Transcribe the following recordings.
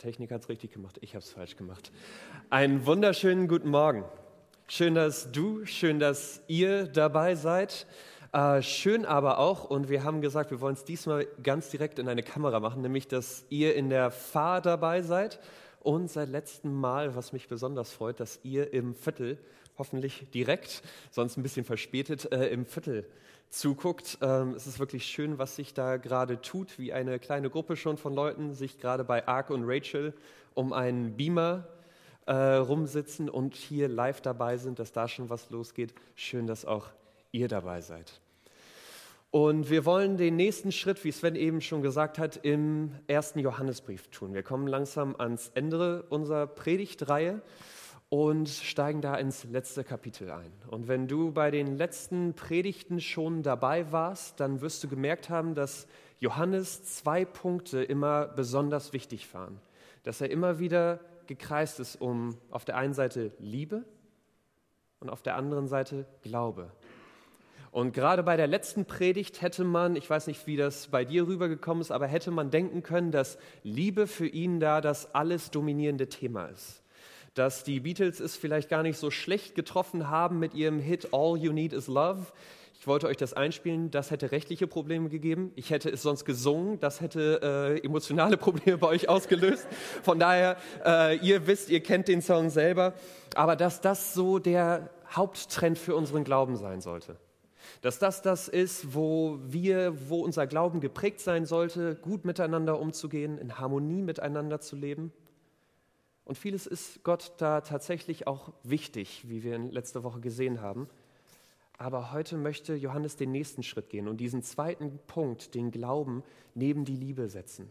Techniker hat es richtig gemacht, ich habe es falsch gemacht. Einen wunderschönen guten Morgen. Schön, dass du, schön, dass ihr dabei seid. Äh, schön aber auch, und wir haben gesagt, wir wollen es diesmal ganz direkt in eine Kamera machen, nämlich, dass ihr in der Fahr dabei seid und seit letztem Mal, was mich besonders freut, dass ihr im Viertel, hoffentlich direkt, sonst ein bisschen verspätet, äh, im Viertel zuguckt. Ähm, es ist wirklich schön, was sich da gerade tut, wie eine kleine Gruppe schon von Leuten sich gerade bei Ark und Rachel um einen Beamer äh, rumsitzen und hier live dabei sind, dass da schon was losgeht. Schön, dass auch ihr dabei seid. Und wir wollen den nächsten Schritt, wie Sven eben schon gesagt hat, im ersten Johannesbrief tun. Wir kommen langsam ans Ende unserer Predigtreihe und steigen da ins letzte Kapitel ein. Und wenn du bei den letzten Predigten schon dabei warst, dann wirst du gemerkt haben, dass Johannes zwei Punkte immer besonders wichtig waren. Dass er immer wieder gekreist ist um auf der einen Seite Liebe und auf der anderen Seite Glaube. Und gerade bei der letzten Predigt hätte man, ich weiß nicht, wie das bei dir rübergekommen ist, aber hätte man denken können, dass Liebe für ihn da das alles dominierende Thema ist dass die Beatles es vielleicht gar nicht so schlecht getroffen haben mit ihrem Hit All You Need Is Love. Ich wollte euch das einspielen, das hätte rechtliche Probleme gegeben. Ich hätte es sonst gesungen, das hätte äh, emotionale Probleme bei euch ausgelöst. Von daher, äh, ihr wisst, ihr kennt den Song selber. Aber dass das so der Haupttrend für unseren Glauben sein sollte. Dass das das ist, wo wir, wo unser Glauben geprägt sein sollte, gut miteinander umzugehen, in Harmonie miteinander zu leben. Und vieles ist Gott da tatsächlich auch wichtig, wie wir in letzter Woche gesehen haben. Aber heute möchte Johannes den nächsten Schritt gehen und diesen zweiten Punkt, den Glauben, neben die Liebe setzen.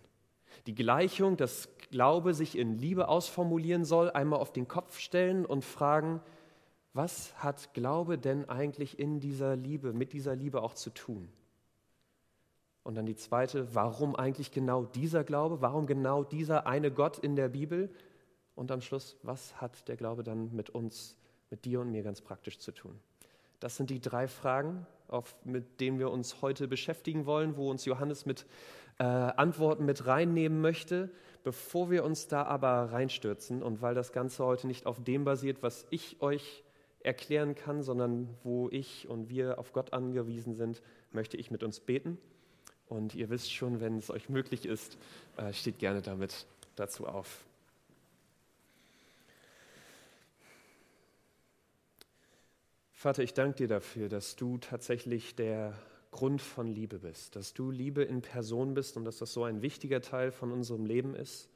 Die Gleichung, dass Glaube sich in Liebe ausformulieren soll, einmal auf den Kopf stellen und fragen, was hat Glaube denn eigentlich in dieser Liebe, mit dieser Liebe auch zu tun? Und dann die zweite, warum eigentlich genau dieser Glaube? Warum genau dieser eine Gott in der Bibel? Und am Schluss, was hat der Glaube dann mit uns, mit dir und mir ganz praktisch zu tun? Das sind die drei Fragen, auf, mit denen wir uns heute beschäftigen wollen, wo uns Johannes mit äh, Antworten mit reinnehmen möchte. Bevor wir uns da aber reinstürzen und weil das Ganze heute nicht auf dem basiert, was ich euch erklären kann, sondern wo ich und wir auf Gott angewiesen sind, möchte ich mit uns beten. Und ihr wisst schon, wenn es euch möglich ist, äh, steht gerne damit dazu auf. Vater, ich danke dir dafür, dass du tatsächlich der Grund von Liebe bist, dass du Liebe in Person bist und dass das so ein wichtiger Teil von unserem Leben ist.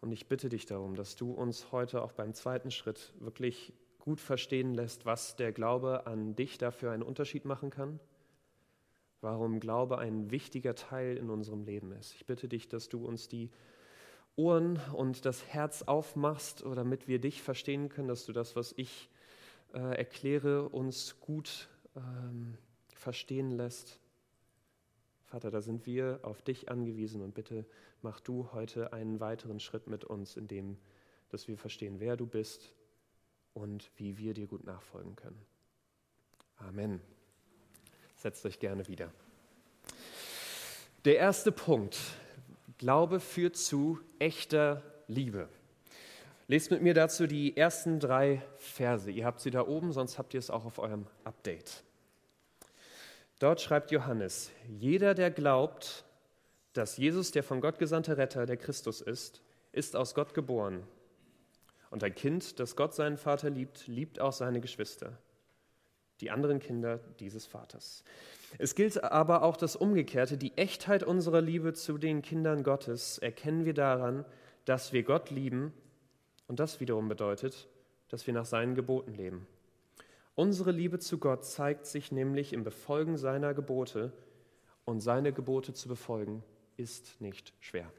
Und ich bitte dich darum, dass du uns heute auch beim zweiten Schritt wirklich gut verstehen lässt, was der Glaube an dich dafür einen Unterschied machen kann, warum Glaube ein wichtiger Teil in unserem Leben ist. Ich bitte dich, dass du uns die Ohren und das Herz aufmachst, damit wir dich verstehen können, dass du das, was ich äh, erkläre, uns gut ähm, verstehen lässt. Vater, da sind wir auf dich angewiesen und bitte mach du heute einen weiteren Schritt mit uns, in dem, dass wir verstehen, wer du bist und wie wir dir gut nachfolgen können. Amen. Setzt euch gerne wieder. Der erste Punkt. Glaube führt zu echter Liebe. Lest mit mir dazu die ersten drei Verse. Ihr habt sie da oben, sonst habt ihr es auch auf eurem Update. Dort schreibt Johannes, jeder, der glaubt, dass Jesus der von Gott gesandte Retter, der Christus ist, ist aus Gott geboren. Und ein Kind, das Gott seinen Vater liebt, liebt auch seine Geschwister, die anderen Kinder dieses Vaters. Es gilt aber auch das Umgekehrte, die Echtheit unserer Liebe zu den Kindern Gottes erkennen wir daran, dass wir Gott lieben und das wiederum bedeutet, dass wir nach seinen Geboten leben. Unsere Liebe zu Gott zeigt sich nämlich im Befolgen seiner Gebote und seine Gebote zu befolgen ist nicht schwer.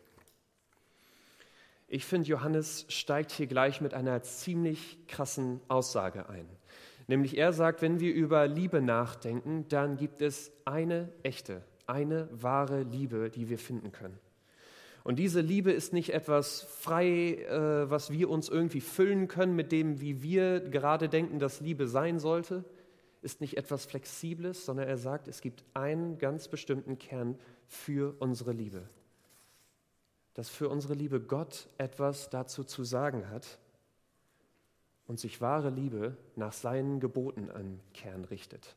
Ich finde, Johannes steigt hier gleich mit einer ziemlich krassen Aussage ein. Nämlich er sagt, wenn wir über Liebe nachdenken, dann gibt es eine echte, eine wahre Liebe, die wir finden können. Und diese Liebe ist nicht etwas frei, äh, was wir uns irgendwie füllen können mit dem, wie wir gerade denken, dass Liebe sein sollte, ist nicht etwas Flexibles, sondern er sagt, es gibt einen ganz bestimmten Kern für unsere Liebe. dass für unsere Liebe Gott etwas dazu zu sagen hat und sich wahre Liebe nach seinen Geboten am Kern richtet.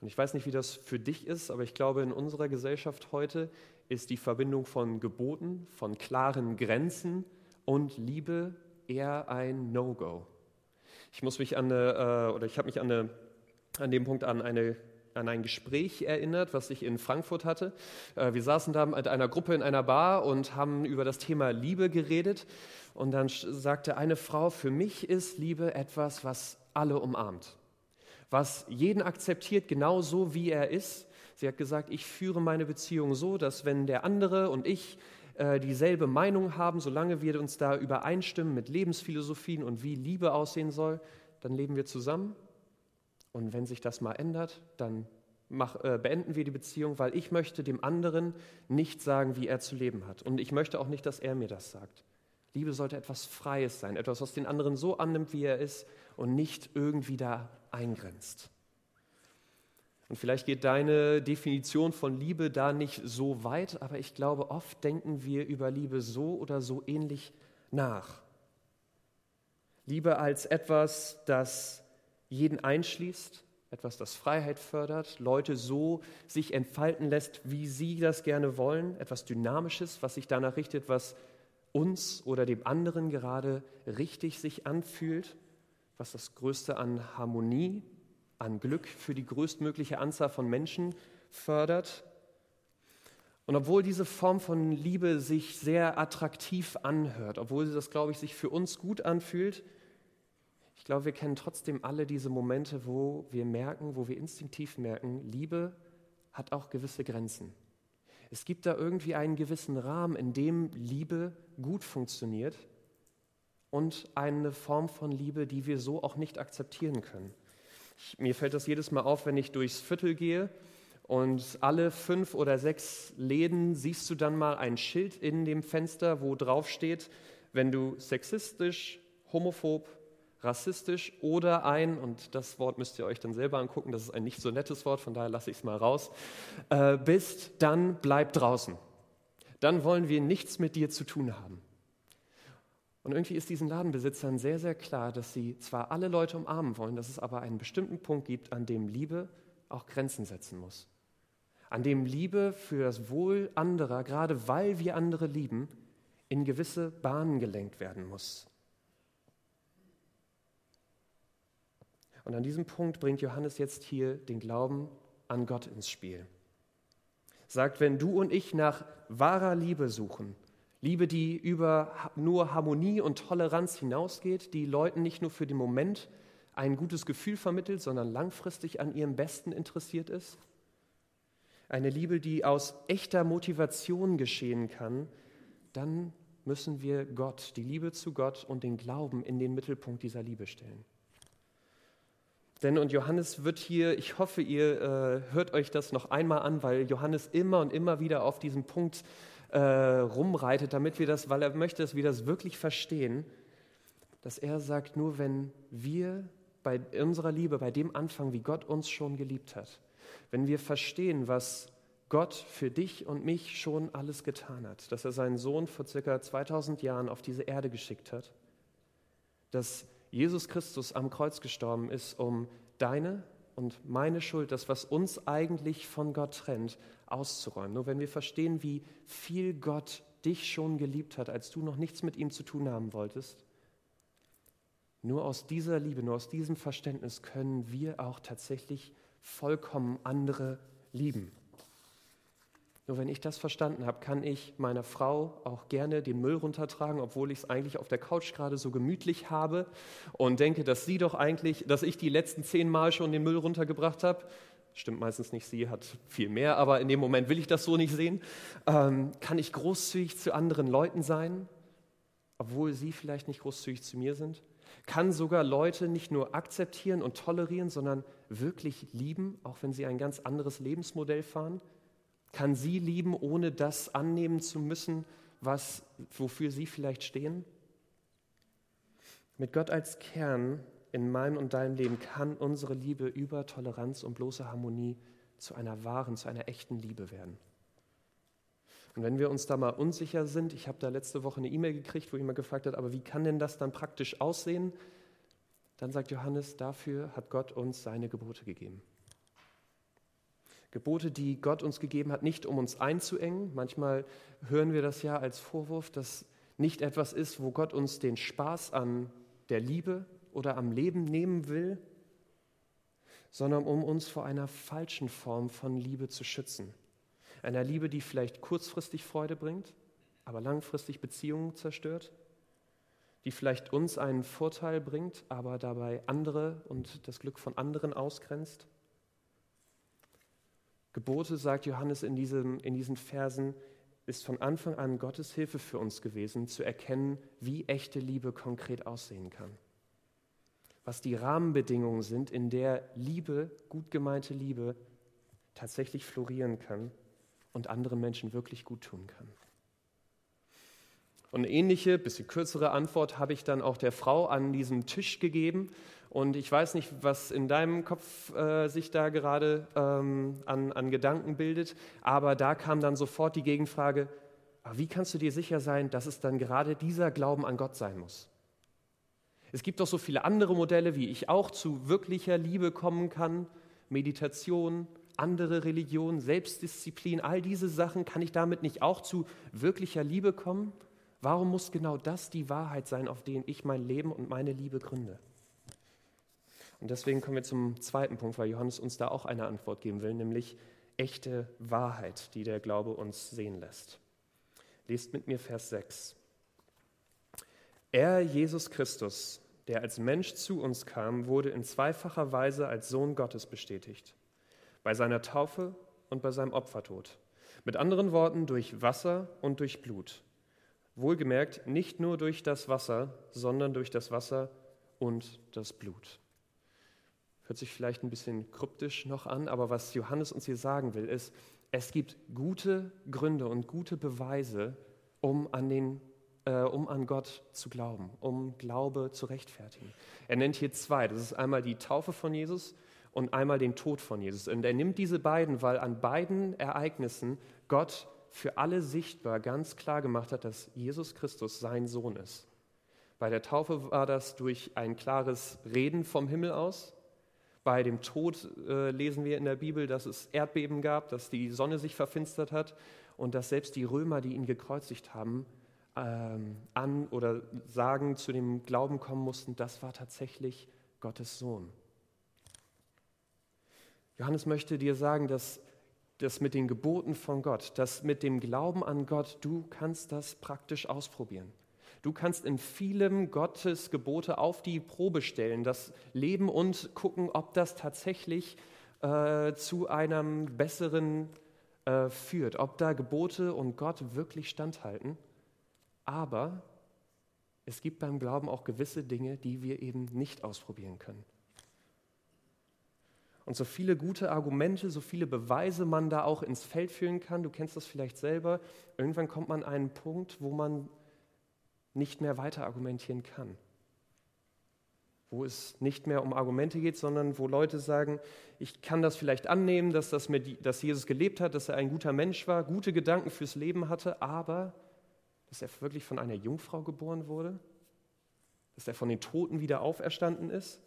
Und ich weiß nicht, wie das für dich ist, aber ich glaube, in unserer Gesellschaft heute ist die Verbindung von Geboten, von klaren Grenzen und Liebe eher ein No-Go. Ich muss mich an eine, äh, oder ich habe mich an, eine, an dem Punkt an eine an ein Gespräch erinnert, was ich in Frankfurt hatte. Äh, wir saßen da mit einer Gruppe in einer Bar und haben über das Thema Liebe geredet. Und dann sagte eine Frau, für mich ist Liebe etwas, was alle umarmt, was jeden akzeptiert, genauso wie er ist. Sie hat gesagt, ich führe meine Beziehung so, dass wenn der andere und ich äh, dieselbe Meinung haben, solange wir uns da übereinstimmen mit Lebensphilosophien und wie Liebe aussehen soll, dann leben wir zusammen. Und wenn sich das mal ändert, dann mach, äh, beenden wir die Beziehung, weil ich möchte dem anderen nicht sagen, wie er zu leben hat. Und ich möchte auch nicht, dass er mir das sagt. Liebe sollte etwas Freies sein, etwas, was den anderen so annimmt, wie er ist und nicht irgendwie da eingrenzt. Und vielleicht geht deine Definition von Liebe da nicht so weit, aber ich glaube, oft denken wir über Liebe so oder so ähnlich nach. Liebe als etwas, das jeden einschließt, etwas, das Freiheit fördert, Leute so sich entfalten lässt, wie sie das gerne wollen, etwas Dynamisches, was sich danach richtet, was uns oder dem anderen gerade richtig sich anfühlt, was das Größte an Harmonie an Glück für die größtmögliche Anzahl von Menschen fördert. Und obwohl diese Form von Liebe sich sehr attraktiv anhört, obwohl sie das, glaube ich, sich für uns gut anfühlt, ich glaube, wir kennen trotzdem alle diese Momente, wo wir merken, wo wir instinktiv merken, Liebe hat auch gewisse Grenzen. Es gibt da irgendwie einen gewissen Rahmen, in dem Liebe gut funktioniert und eine Form von Liebe, die wir so auch nicht akzeptieren können. Mir fällt das jedes Mal auf, wenn ich durchs Viertel gehe und alle fünf oder sechs Läden siehst du dann mal ein Schild in dem Fenster, wo drauf steht, wenn du sexistisch, homophob, rassistisch oder ein, und das Wort müsst ihr euch dann selber angucken, das ist ein nicht so nettes Wort, von daher lasse ich es mal raus, äh, bist, dann bleib draußen. Dann wollen wir nichts mit dir zu tun haben. Und irgendwie ist diesen Ladenbesitzern sehr, sehr klar, dass sie zwar alle Leute umarmen wollen, dass es aber einen bestimmten Punkt gibt, an dem Liebe auch Grenzen setzen muss. An dem Liebe für das Wohl anderer, gerade weil wir andere lieben, in gewisse Bahnen gelenkt werden muss. Und an diesem Punkt bringt Johannes jetzt hier den Glauben an Gott ins Spiel. Sagt, wenn du und ich nach wahrer Liebe suchen, Liebe, die über nur Harmonie und Toleranz hinausgeht, die Leuten nicht nur für den Moment ein gutes Gefühl vermittelt, sondern langfristig an ihrem Besten interessiert ist. Eine Liebe, die aus echter Motivation geschehen kann, dann müssen wir Gott, die Liebe zu Gott und den Glauben in den Mittelpunkt dieser Liebe stellen. Denn, und Johannes wird hier, ich hoffe, ihr äh, hört euch das noch einmal an, weil Johannes immer und immer wieder auf diesen Punkt äh, rumreitet, damit wir das, weil er möchte, dass wir das wirklich verstehen, dass er sagt, nur wenn wir bei unserer Liebe, bei dem anfangen, wie Gott uns schon geliebt hat, wenn wir verstehen, was Gott für dich und mich schon alles getan hat, dass er seinen Sohn vor circa 2000 Jahren auf diese Erde geschickt hat, dass Jesus Christus am Kreuz gestorben ist, um deine und meine Schuld, das, was uns eigentlich von Gott trennt, auszuräumen. Nur wenn wir verstehen, wie viel Gott dich schon geliebt hat, als du noch nichts mit ihm zu tun haben wolltest, nur aus dieser Liebe, nur aus diesem Verständnis können wir auch tatsächlich vollkommen andere lieben. Nur wenn ich das verstanden habe, kann ich meiner Frau auch gerne den Müll runtertragen, obwohl ich es eigentlich auf der Couch gerade so gemütlich habe und denke, dass sie doch eigentlich, dass ich die letzten zehn Mal schon den Müll runtergebracht habe. Stimmt meistens nicht, sie hat viel mehr, aber in dem Moment will ich das so nicht sehen. Ähm, kann ich großzügig zu anderen Leuten sein, obwohl sie vielleicht nicht großzügig zu mir sind? Kann sogar Leute nicht nur akzeptieren und tolerieren, sondern wirklich lieben, auch wenn sie ein ganz anderes Lebensmodell fahren? Kann sie lieben, ohne das annehmen zu müssen, was, wofür sie vielleicht stehen? Mit Gott als Kern in meinem und deinem Leben kann unsere Liebe über Toleranz und bloße Harmonie zu einer wahren, zu einer echten Liebe werden. Und wenn wir uns da mal unsicher sind, ich habe da letzte Woche eine E-Mail gekriegt, wo jemand gefragt hat, aber wie kann denn das dann praktisch aussehen? Dann sagt Johannes, dafür hat Gott uns seine Gebote gegeben. Gebote, die Gott uns gegeben hat, nicht um uns einzuengen. Manchmal hören wir das ja als Vorwurf, dass nicht etwas ist, wo Gott uns den Spaß an der Liebe oder am Leben nehmen will, sondern um uns vor einer falschen Form von Liebe zu schützen. Einer Liebe, die vielleicht kurzfristig Freude bringt, aber langfristig Beziehungen zerstört, die vielleicht uns einen Vorteil bringt, aber dabei andere und das Glück von anderen ausgrenzt. Gebote, sagt Johannes in, diesem, in diesen Versen, ist von Anfang an Gottes Hilfe für uns gewesen, zu erkennen, wie echte Liebe konkret aussehen kann. Was die Rahmenbedingungen sind, in der Liebe, gut gemeinte Liebe, tatsächlich florieren kann und anderen Menschen wirklich gut tun kann. Und eine ähnliche, bisschen kürzere Antwort habe ich dann auch der Frau an diesem Tisch gegeben. Und ich weiß nicht, was in deinem Kopf äh, sich da gerade ähm, an, an Gedanken bildet, aber da kam dann sofort die Gegenfrage, wie kannst du dir sicher sein, dass es dann gerade dieser Glauben an Gott sein muss? Es gibt doch so viele andere Modelle, wie ich auch zu wirklicher Liebe kommen kann, Meditation, andere Religionen, Selbstdisziplin, all diese Sachen, kann ich damit nicht auch zu wirklicher Liebe kommen? Warum muss genau das die Wahrheit sein, auf den ich mein Leben und meine Liebe gründe? Und deswegen kommen wir zum zweiten Punkt, weil Johannes uns da auch eine Antwort geben will, nämlich echte Wahrheit, die der Glaube uns sehen lässt. Lest mit mir Vers 6. Er, Jesus Christus, der als Mensch zu uns kam, wurde in zweifacher Weise als Sohn Gottes bestätigt. Bei seiner Taufe und bei seinem Opfertod. Mit anderen Worten, durch Wasser und durch Blut. Wohlgemerkt, nicht nur durch das Wasser, sondern durch das Wasser und das Blut. Hört sich vielleicht ein bisschen kryptisch noch an, aber was Johannes uns hier sagen will, ist, es gibt gute Gründe und gute Beweise, um an, den, äh, um an Gott zu glauben, um Glaube zu rechtfertigen. Er nennt hier zwei. Das ist einmal die Taufe von Jesus und einmal den Tod von Jesus. Und er nimmt diese beiden, weil an beiden Ereignissen Gott für alle sichtbar ganz klar gemacht hat, dass Jesus Christus sein Sohn ist. Bei der Taufe war das durch ein klares Reden vom Himmel aus. Bei dem Tod äh, lesen wir in der Bibel, dass es Erdbeben gab, dass die Sonne sich verfinstert hat und dass selbst die Römer, die ihn gekreuzigt haben, ähm, an oder sagen, zu dem Glauben kommen mussten, das war tatsächlich Gottes Sohn. Johannes möchte dir sagen, dass das mit den Geboten von Gott, das mit dem Glauben an Gott, du kannst das praktisch ausprobieren. Du kannst in vielem Gottes Gebote auf die Probe stellen, das Leben und gucken, ob das tatsächlich äh, zu einem besseren äh, führt, ob da Gebote und Gott wirklich standhalten. Aber es gibt beim Glauben auch gewisse Dinge, die wir eben nicht ausprobieren können. Und so viele gute Argumente, so viele Beweise man da auch ins Feld führen kann, du kennst das vielleicht selber, irgendwann kommt man an einen Punkt, wo man nicht mehr weiter argumentieren kann. Wo es nicht mehr um Argumente geht, sondern wo Leute sagen, ich kann das vielleicht annehmen, dass, das mit, dass Jesus gelebt hat, dass er ein guter Mensch war, gute Gedanken fürs Leben hatte, aber dass er wirklich von einer Jungfrau geboren wurde, dass er von den Toten wieder auferstanden ist.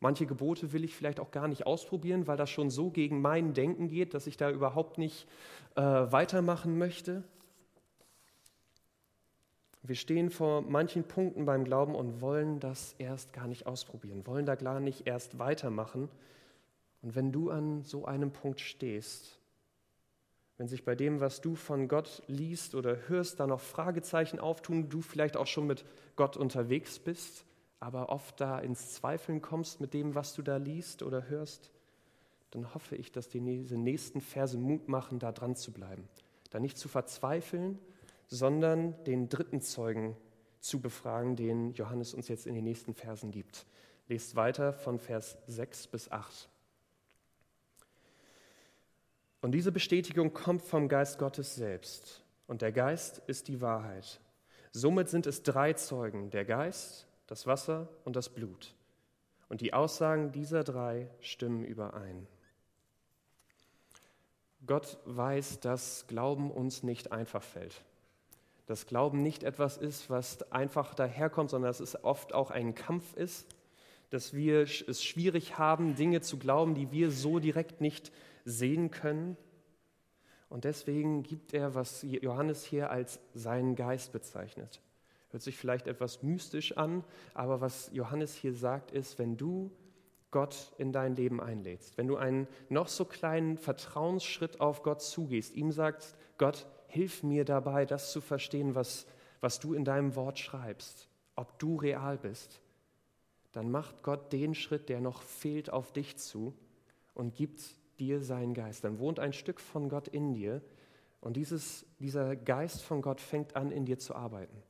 Manche Gebote will ich vielleicht auch gar nicht ausprobieren, weil das schon so gegen mein Denken geht, dass ich da überhaupt nicht äh, weitermachen möchte. Wir stehen vor manchen Punkten beim Glauben und wollen das erst gar nicht ausprobieren, wollen da gar nicht erst weitermachen. Und wenn du an so einem Punkt stehst, wenn sich bei dem, was du von Gott liest oder hörst, da noch Fragezeichen auftun, du vielleicht auch schon mit Gott unterwegs bist, aber oft da ins Zweifeln kommst mit dem, was du da liest oder hörst, dann hoffe ich, dass diese nächsten Verse Mut machen, da dran zu bleiben, da nicht zu verzweifeln, sondern den dritten Zeugen zu befragen, den Johannes uns jetzt in den nächsten Versen gibt. Lest weiter von Vers 6 bis 8. Und diese Bestätigung kommt vom Geist Gottes selbst. Und der Geist ist die Wahrheit. Somit sind es drei Zeugen, der Geist, das Wasser und das Blut. Und die Aussagen dieser drei stimmen überein. Gott weiß, dass Glauben uns nicht einfach fällt. Dass Glauben nicht etwas ist, was einfach daherkommt, sondern dass es oft auch ein Kampf ist, dass wir es schwierig haben, Dinge zu glauben, die wir so direkt nicht sehen können. Und deswegen gibt er, was Johannes hier als seinen Geist bezeichnet. Hört sich vielleicht etwas mystisch an, aber was Johannes hier sagt, ist, wenn du Gott in dein Leben einlädst, wenn du einen noch so kleinen Vertrauensschritt auf Gott zugehst, ihm sagst, Gott, hilf mir dabei, das zu verstehen, was, was du in deinem Wort schreibst, ob du real bist, dann macht Gott den Schritt, der noch fehlt, auf dich zu und gibt dir seinen Geist. Dann wohnt ein Stück von Gott in dir und dieses, dieser Geist von Gott fängt an, in dir zu arbeiten.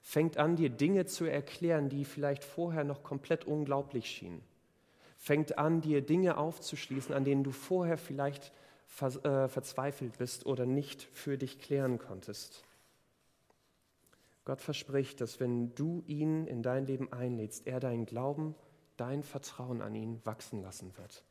Fängt an, dir Dinge zu erklären, die vielleicht vorher noch komplett unglaublich schienen fängt an, dir Dinge aufzuschließen, an denen du vorher vielleicht ver äh, verzweifelt bist oder nicht für dich klären konntest. Gott verspricht, dass wenn du ihn in dein Leben einlädst, er deinen Glauben, dein Vertrauen an ihn wachsen lassen wird.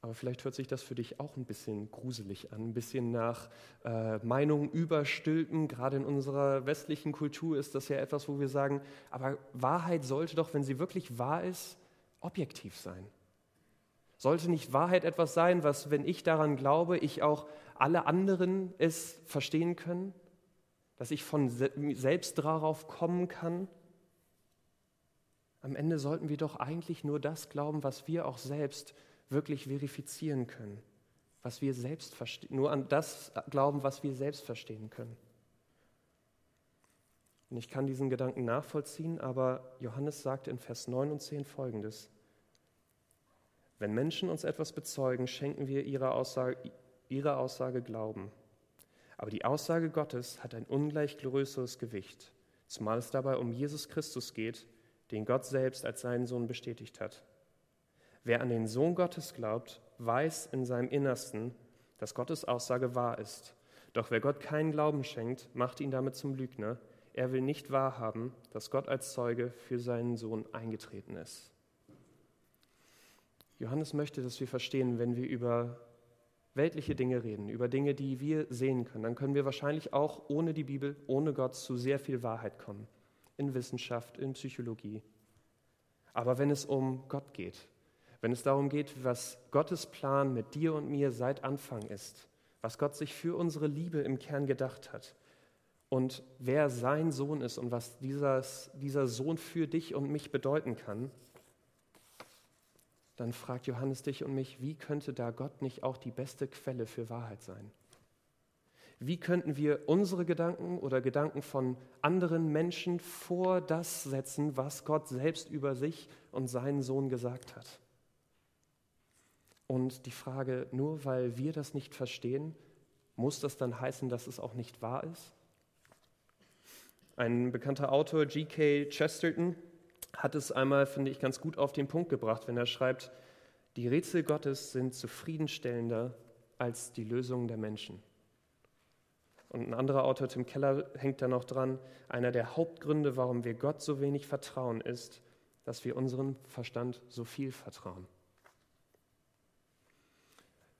Aber vielleicht hört sich das für dich auch ein bisschen gruselig an, ein bisschen nach äh, Meinungen überstülpen. Gerade in unserer westlichen Kultur ist das ja etwas, wo wir sagen, aber Wahrheit sollte doch, wenn sie wirklich wahr ist, objektiv sein. Sollte nicht Wahrheit etwas sein, was, wenn ich daran glaube, ich auch alle anderen es verstehen können? Dass ich von selbst darauf kommen kann? Am Ende sollten wir doch eigentlich nur das glauben, was wir auch selbst wirklich verifizieren können, was wir selbst nur an das glauben, was wir selbst verstehen können. Und ich kann diesen Gedanken nachvollziehen, aber Johannes sagt in Vers 9 und 10 folgendes. Wenn Menschen uns etwas bezeugen, schenken wir ihrer Aussage, ihrer Aussage Glauben. Aber die Aussage Gottes hat ein ungleich größeres Gewicht, zumal es dabei um Jesus Christus geht, den Gott selbst als seinen Sohn bestätigt hat. Wer an den Sohn Gottes glaubt, weiß in seinem Innersten, dass Gottes Aussage wahr ist. Doch wer Gott keinen Glauben schenkt, macht ihn damit zum Lügner. Er will nicht wahrhaben, dass Gott als Zeuge für seinen Sohn eingetreten ist. Johannes möchte, dass wir verstehen, wenn wir über weltliche Dinge reden, über Dinge, die wir sehen können, dann können wir wahrscheinlich auch ohne die Bibel, ohne Gott zu sehr viel Wahrheit kommen. In Wissenschaft, in Psychologie. Aber wenn es um Gott geht, wenn es darum geht, was Gottes Plan mit dir und mir seit Anfang ist, was Gott sich für unsere Liebe im Kern gedacht hat und wer sein Sohn ist und was dieses, dieser Sohn für dich und mich bedeuten kann, dann fragt Johannes dich und mich, wie könnte da Gott nicht auch die beste Quelle für Wahrheit sein? Wie könnten wir unsere Gedanken oder Gedanken von anderen Menschen vor das setzen, was Gott selbst über sich und seinen Sohn gesagt hat? Und die Frage, nur weil wir das nicht verstehen, muss das dann heißen, dass es auch nicht wahr ist? Ein bekannter Autor, G.K. Chesterton, hat es einmal, finde ich, ganz gut auf den Punkt gebracht, wenn er schreibt, die Rätsel Gottes sind zufriedenstellender als die Lösungen der Menschen. Und ein anderer Autor, Tim Keller, hängt da noch dran, einer der Hauptgründe, warum wir Gott so wenig vertrauen, ist, dass wir unserem Verstand so viel vertrauen.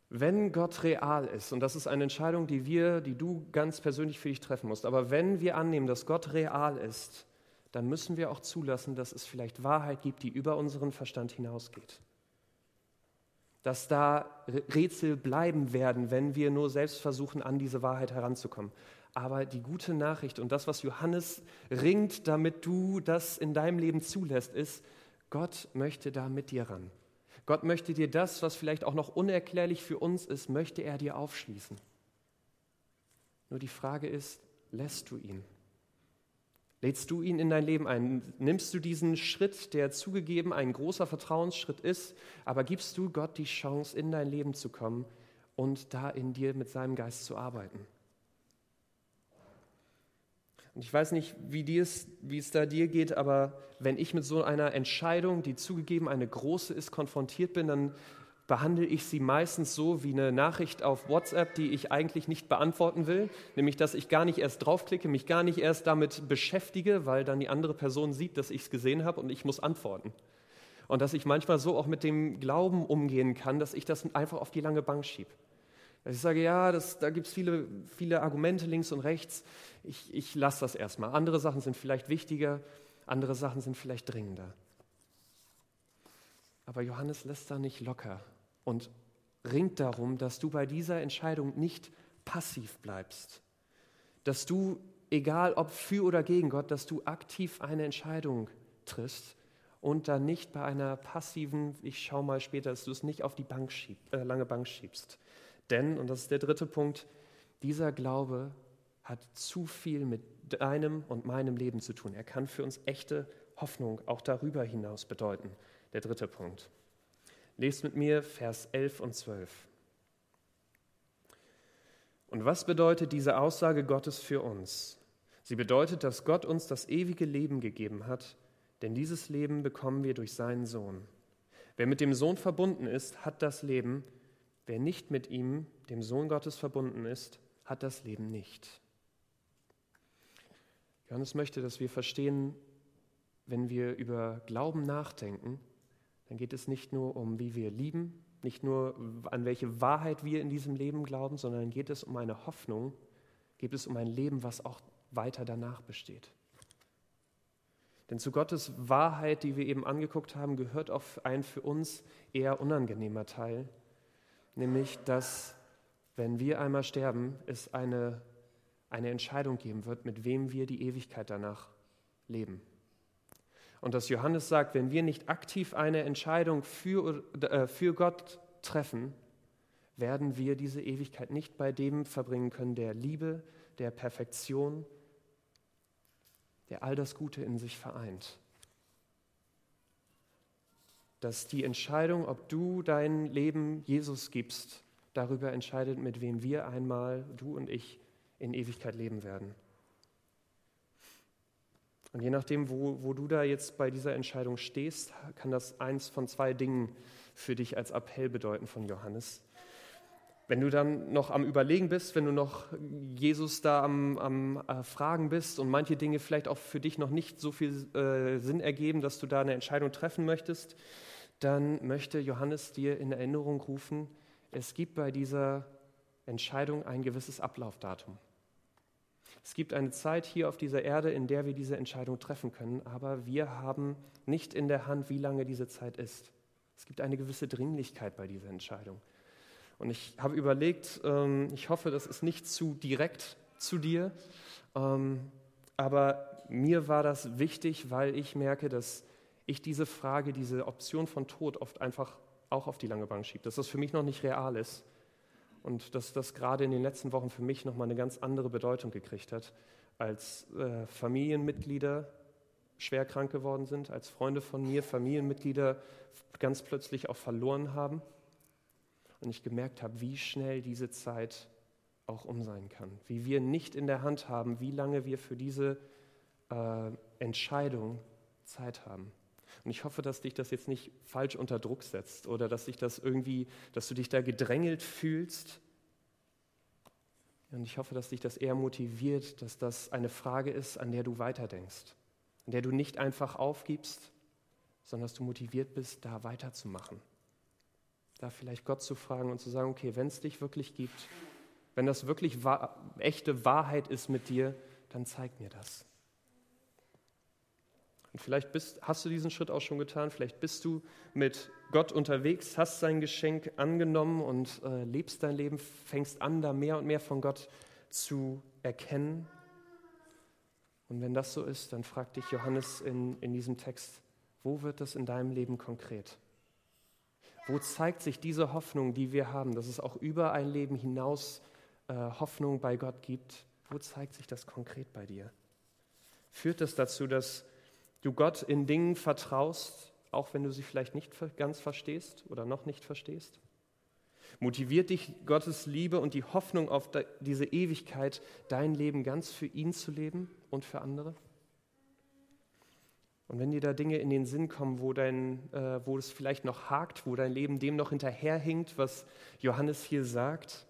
Wenn Gott real ist, und das ist eine Entscheidung, die wir, die du ganz persönlich für dich treffen musst, aber wenn wir annehmen, dass Gott real ist, dann müssen wir auch zulassen, dass es vielleicht Wahrheit gibt, die über unseren Verstand hinausgeht. Dass da Rätsel bleiben werden, wenn wir nur selbst versuchen, an diese Wahrheit heranzukommen. Aber die gute Nachricht und das, was Johannes ringt, damit du das in deinem Leben zulässt, ist, Gott möchte da mit dir ran. Gott möchte dir das, was vielleicht auch noch unerklärlich für uns ist, möchte er dir aufschließen. Nur die Frage ist, lässt du ihn? Lädst du ihn in dein Leben ein? Nimmst du diesen Schritt, der zugegeben ein großer Vertrauensschritt ist, aber gibst du Gott die Chance, in dein Leben zu kommen und da in dir mit seinem Geist zu arbeiten? Und ich weiß nicht, wie, dies, wie es da dir geht, aber wenn ich mit so einer Entscheidung, die zugegeben eine große ist, konfrontiert bin, dann behandle ich sie meistens so wie eine Nachricht auf WhatsApp, die ich eigentlich nicht beantworten will, nämlich dass ich gar nicht erst draufklicke, mich gar nicht erst damit beschäftige, weil dann die andere Person sieht, dass ich es gesehen habe und ich muss antworten. Und dass ich manchmal so auch mit dem Glauben umgehen kann, dass ich das einfach auf die lange Bank schiebe. Dass ich sage, ja, das, da gibt es viele, viele Argumente links und rechts. Ich, ich lasse das erstmal. Andere Sachen sind vielleicht wichtiger, andere Sachen sind vielleicht dringender. Aber Johannes lässt da nicht locker und ringt darum, dass du bei dieser Entscheidung nicht passiv bleibst. Dass du, egal ob für oder gegen Gott, dass du aktiv eine Entscheidung triffst und dann nicht bei einer passiven, ich schau mal später, dass du es nicht auf die Bank schieb, äh, lange Bank schiebst. Denn, und das ist der dritte Punkt, dieser Glaube hat zu viel mit deinem und meinem Leben zu tun. Er kann für uns echte Hoffnung auch darüber hinaus bedeuten. Der dritte Punkt. Lest mit mir Vers 11 und 12. Und was bedeutet diese Aussage Gottes für uns? Sie bedeutet, dass Gott uns das ewige Leben gegeben hat, denn dieses Leben bekommen wir durch seinen Sohn. Wer mit dem Sohn verbunden ist, hat das Leben. Wer nicht mit ihm, dem Sohn Gottes, verbunden ist, hat das Leben nicht. Johannes möchte, dass wir verstehen, wenn wir über Glauben nachdenken, dann geht es nicht nur um, wie wir lieben, nicht nur an welche Wahrheit wir in diesem Leben glauben, sondern geht es um eine Hoffnung, geht es um ein Leben, was auch weiter danach besteht. Denn zu Gottes Wahrheit, die wir eben angeguckt haben, gehört auch ein für uns eher unangenehmer Teil, nämlich dass, wenn wir einmal sterben, es eine, eine Entscheidung geben wird, mit wem wir die Ewigkeit danach leben. Und dass Johannes sagt, wenn wir nicht aktiv eine Entscheidung für, äh, für Gott treffen, werden wir diese Ewigkeit nicht bei dem verbringen können, der Liebe, der Perfektion, der all das Gute in sich vereint. Dass die Entscheidung, ob du dein Leben Jesus gibst, darüber entscheidet, mit wem wir einmal, du und ich, in Ewigkeit leben werden. Und je nachdem, wo, wo du da jetzt bei dieser Entscheidung stehst, kann das eins von zwei Dingen für dich als Appell bedeuten von Johannes. Wenn du dann noch am Überlegen bist, wenn du noch Jesus da am, am äh, Fragen bist und manche Dinge vielleicht auch für dich noch nicht so viel äh, Sinn ergeben, dass du da eine Entscheidung treffen möchtest, dann möchte Johannes dir in Erinnerung rufen, es gibt bei dieser Entscheidung ein gewisses Ablaufdatum. Es gibt eine Zeit hier auf dieser Erde, in der wir diese Entscheidung treffen können, aber wir haben nicht in der Hand, wie lange diese Zeit ist. Es gibt eine gewisse Dringlichkeit bei dieser Entscheidung. Und ich habe überlegt, ähm, ich hoffe, das ist nicht zu direkt zu dir, ähm, aber mir war das wichtig, weil ich merke, dass ich diese Frage, diese Option von Tod oft einfach auch auf die lange Bank schiebe, dass das für mich noch nicht real ist und dass das gerade in den letzten Wochen für mich nochmal eine ganz andere Bedeutung gekriegt hat, als äh, Familienmitglieder schwer krank geworden sind, als Freunde von mir Familienmitglieder ganz plötzlich auch verloren haben. Und ich gemerkt habe, wie schnell diese Zeit auch um sein kann. Wie wir nicht in der Hand haben, wie lange wir für diese äh, Entscheidung Zeit haben. Und ich hoffe, dass dich das jetzt nicht falsch unter Druck setzt oder dass dich das irgendwie, dass du dich da gedrängelt fühlst. Und ich hoffe, dass dich das eher motiviert, dass das eine Frage ist, an der du weiterdenkst, an der du nicht einfach aufgibst, sondern dass du motiviert bist, da weiterzumachen. Da vielleicht Gott zu fragen und zu sagen, okay, wenn es dich wirklich gibt, wenn das wirklich wahr, echte Wahrheit ist mit dir, dann zeig mir das. Und vielleicht bist, hast du diesen Schritt auch schon getan, vielleicht bist du mit Gott unterwegs, hast sein Geschenk angenommen und äh, lebst dein Leben, fängst an, da mehr und mehr von Gott zu erkennen. Und wenn das so ist, dann fragt dich Johannes in, in diesem Text, wo wird das in deinem Leben konkret? Wo zeigt sich diese Hoffnung, die wir haben, dass es auch über ein Leben hinaus äh, Hoffnung bei Gott gibt? Wo zeigt sich das konkret bei dir? Führt das dazu, dass du Gott in Dingen vertraust, auch wenn du sie vielleicht nicht ganz verstehst oder noch nicht verstehst? Motiviert dich Gottes Liebe und die Hoffnung auf diese Ewigkeit, dein Leben ganz für ihn zu leben und für andere? Und wenn dir da Dinge in den Sinn kommen, wo, dein, äh, wo es vielleicht noch hakt, wo dein Leben dem noch hinterherhinkt, was Johannes hier sagt,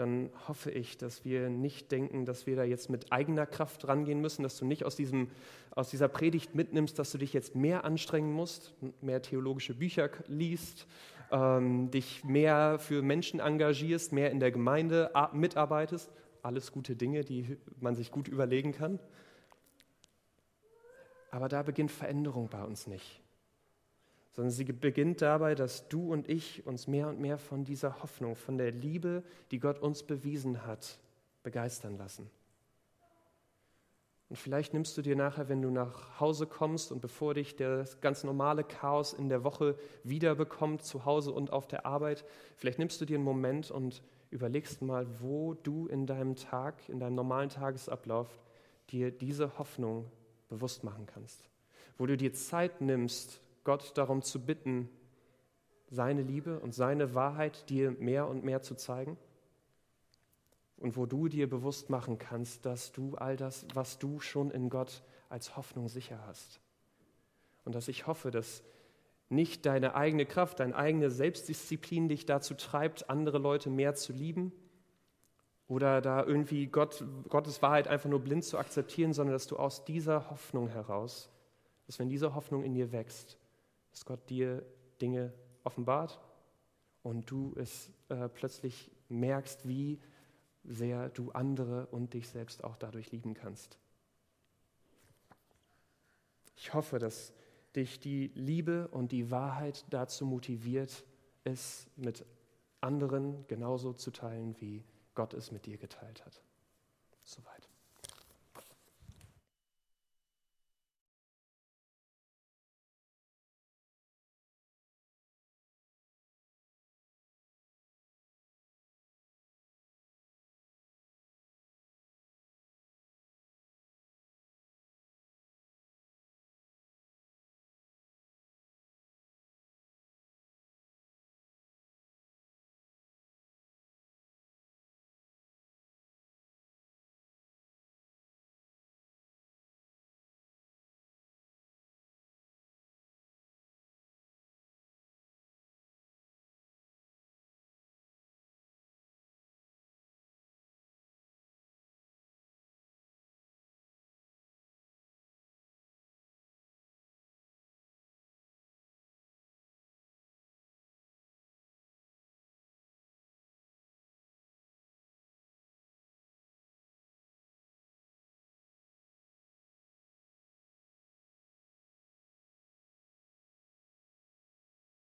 dann hoffe ich, dass wir nicht denken, dass wir da jetzt mit eigener Kraft rangehen müssen, dass du nicht aus, diesem, aus dieser Predigt mitnimmst, dass du dich jetzt mehr anstrengen musst, mehr theologische Bücher liest, ähm, dich mehr für Menschen engagierst, mehr in der Gemeinde mitarbeitest. Alles gute Dinge, die man sich gut überlegen kann. Aber da beginnt Veränderung bei uns nicht sondern sie beginnt dabei, dass du und ich uns mehr und mehr von dieser Hoffnung, von der Liebe, die Gott uns bewiesen hat, begeistern lassen. Und vielleicht nimmst du dir nachher, wenn du nach Hause kommst und bevor dich das ganz normale Chaos in der Woche wiederbekommt, zu Hause und auf der Arbeit, vielleicht nimmst du dir einen Moment und überlegst mal, wo du in deinem Tag, in deinem normalen Tagesablauf dir diese Hoffnung bewusst machen kannst. Wo du dir Zeit nimmst, Gott darum zu bitten, seine Liebe und seine Wahrheit dir mehr und mehr zu zeigen? Und wo du dir bewusst machen kannst, dass du all das, was du schon in Gott als Hoffnung sicher hast. Und dass ich hoffe, dass nicht deine eigene Kraft, deine eigene Selbstdisziplin dich dazu treibt, andere Leute mehr zu lieben oder da irgendwie Gott, Gottes Wahrheit einfach nur blind zu akzeptieren, sondern dass du aus dieser Hoffnung heraus, dass wenn diese Hoffnung in dir wächst, dass Gott dir Dinge offenbart und du es äh, plötzlich merkst, wie sehr du andere und dich selbst auch dadurch lieben kannst. Ich hoffe, dass dich die Liebe und die Wahrheit dazu motiviert, es mit anderen genauso zu teilen, wie Gott es mit dir geteilt hat. Soweit.